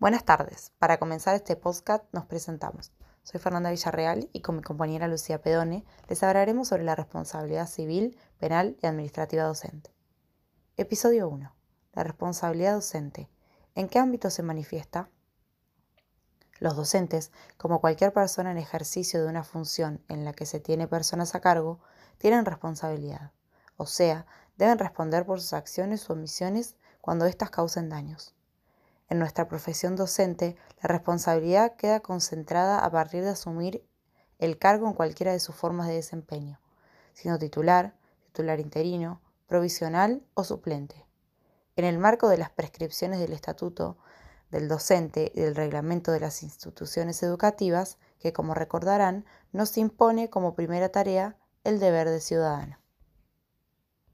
Buenas tardes. Para comenzar este podcast nos presentamos. Soy Fernanda Villarreal y con mi compañera Lucía Pedone les hablaremos sobre la responsabilidad civil, penal y administrativa docente. Episodio 1. La responsabilidad docente. ¿En qué ámbito se manifiesta? Los docentes, como cualquier persona en ejercicio de una función en la que se tiene personas a cargo, tienen responsabilidad, o sea, deben responder por sus acciones o omisiones cuando éstas causen daños. En nuestra profesión docente, la responsabilidad queda concentrada a partir de asumir el cargo en cualquiera de sus formas de desempeño, siendo titular, titular interino, provisional o suplente. En el marco de las prescripciones del estatuto del docente y del reglamento de las instituciones educativas, que como recordarán, nos impone como primera tarea el deber de ciudadano.